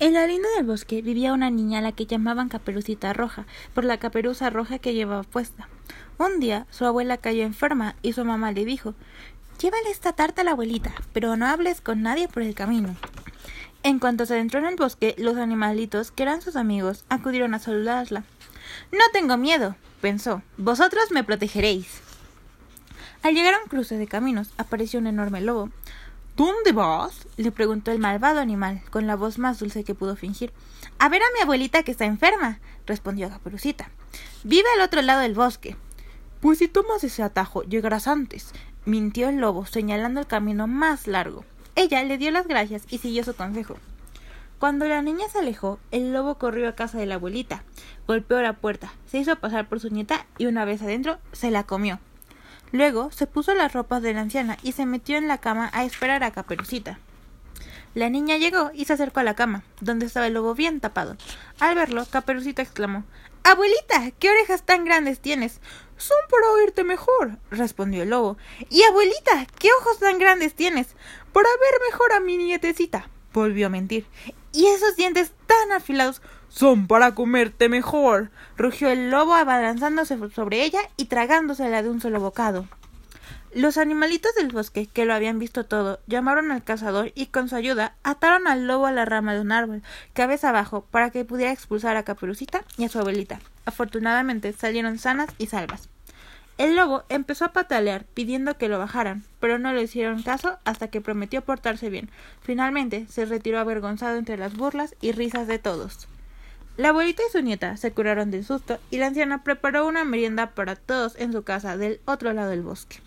En la linda del bosque vivía una niña a la que llamaban Caperucita Roja, por la caperuza roja que llevaba puesta. Un día su abuela cayó enferma y su mamá le dijo Llévale esta tarta a la abuelita, pero no hables con nadie por el camino. En cuanto se adentró en el bosque, los animalitos, que eran sus amigos, acudieron a saludarla. No tengo miedo, pensó, vosotros me protegeréis. Al llegar a un cruce de caminos, apareció un enorme lobo. ¿Dónde vas? le preguntó el malvado animal, con la voz más dulce que pudo fingir. A ver a mi abuelita que está enferma, respondió Caperucita. Vive al otro lado del bosque. Pues si tomas ese atajo, llegarás antes, mintió el lobo, señalando el camino más largo. Ella le dio las gracias y siguió su consejo. Cuando la niña se alejó, el lobo corrió a casa de la abuelita, golpeó la puerta, se hizo pasar por su nieta y una vez adentro se la comió. Luego se puso las ropas de la anciana y se metió en la cama a esperar a Caperucita. La niña llegó y se acercó a la cama, donde estaba el lobo bien tapado. Al verlo, Caperucita exclamó Abuelita, ¿qué orejas tan grandes tienes? Son para oírte mejor, respondió el lobo. Y abuelita, ¿qué ojos tan grandes tienes? Para ver mejor a mi nietecita, volvió a mentir. ¿Y esos dientes tan afilados? Son para comerte mejor. rugió el lobo abalanzándose sobre ella y tragándosela de un solo bocado. Los animalitos del bosque, que lo habían visto todo, llamaron al cazador y con su ayuda ataron al lobo a la rama de un árbol, cabeza abajo, para que pudiera expulsar a Caperucita y a su abuelita. Afortunadamente salieron sanas y salvas. El lobo empezó a patalear pidiendo que lo bajaran, pero no le hicieron caso hasta que prometió portarse bien. Finalmente se retiró avergonzado entre las burlas y risas de todos. La abuelita y su nieta se curaron del susto y la anciana preparó una merienda para todos en su casa del otro lado del bosque.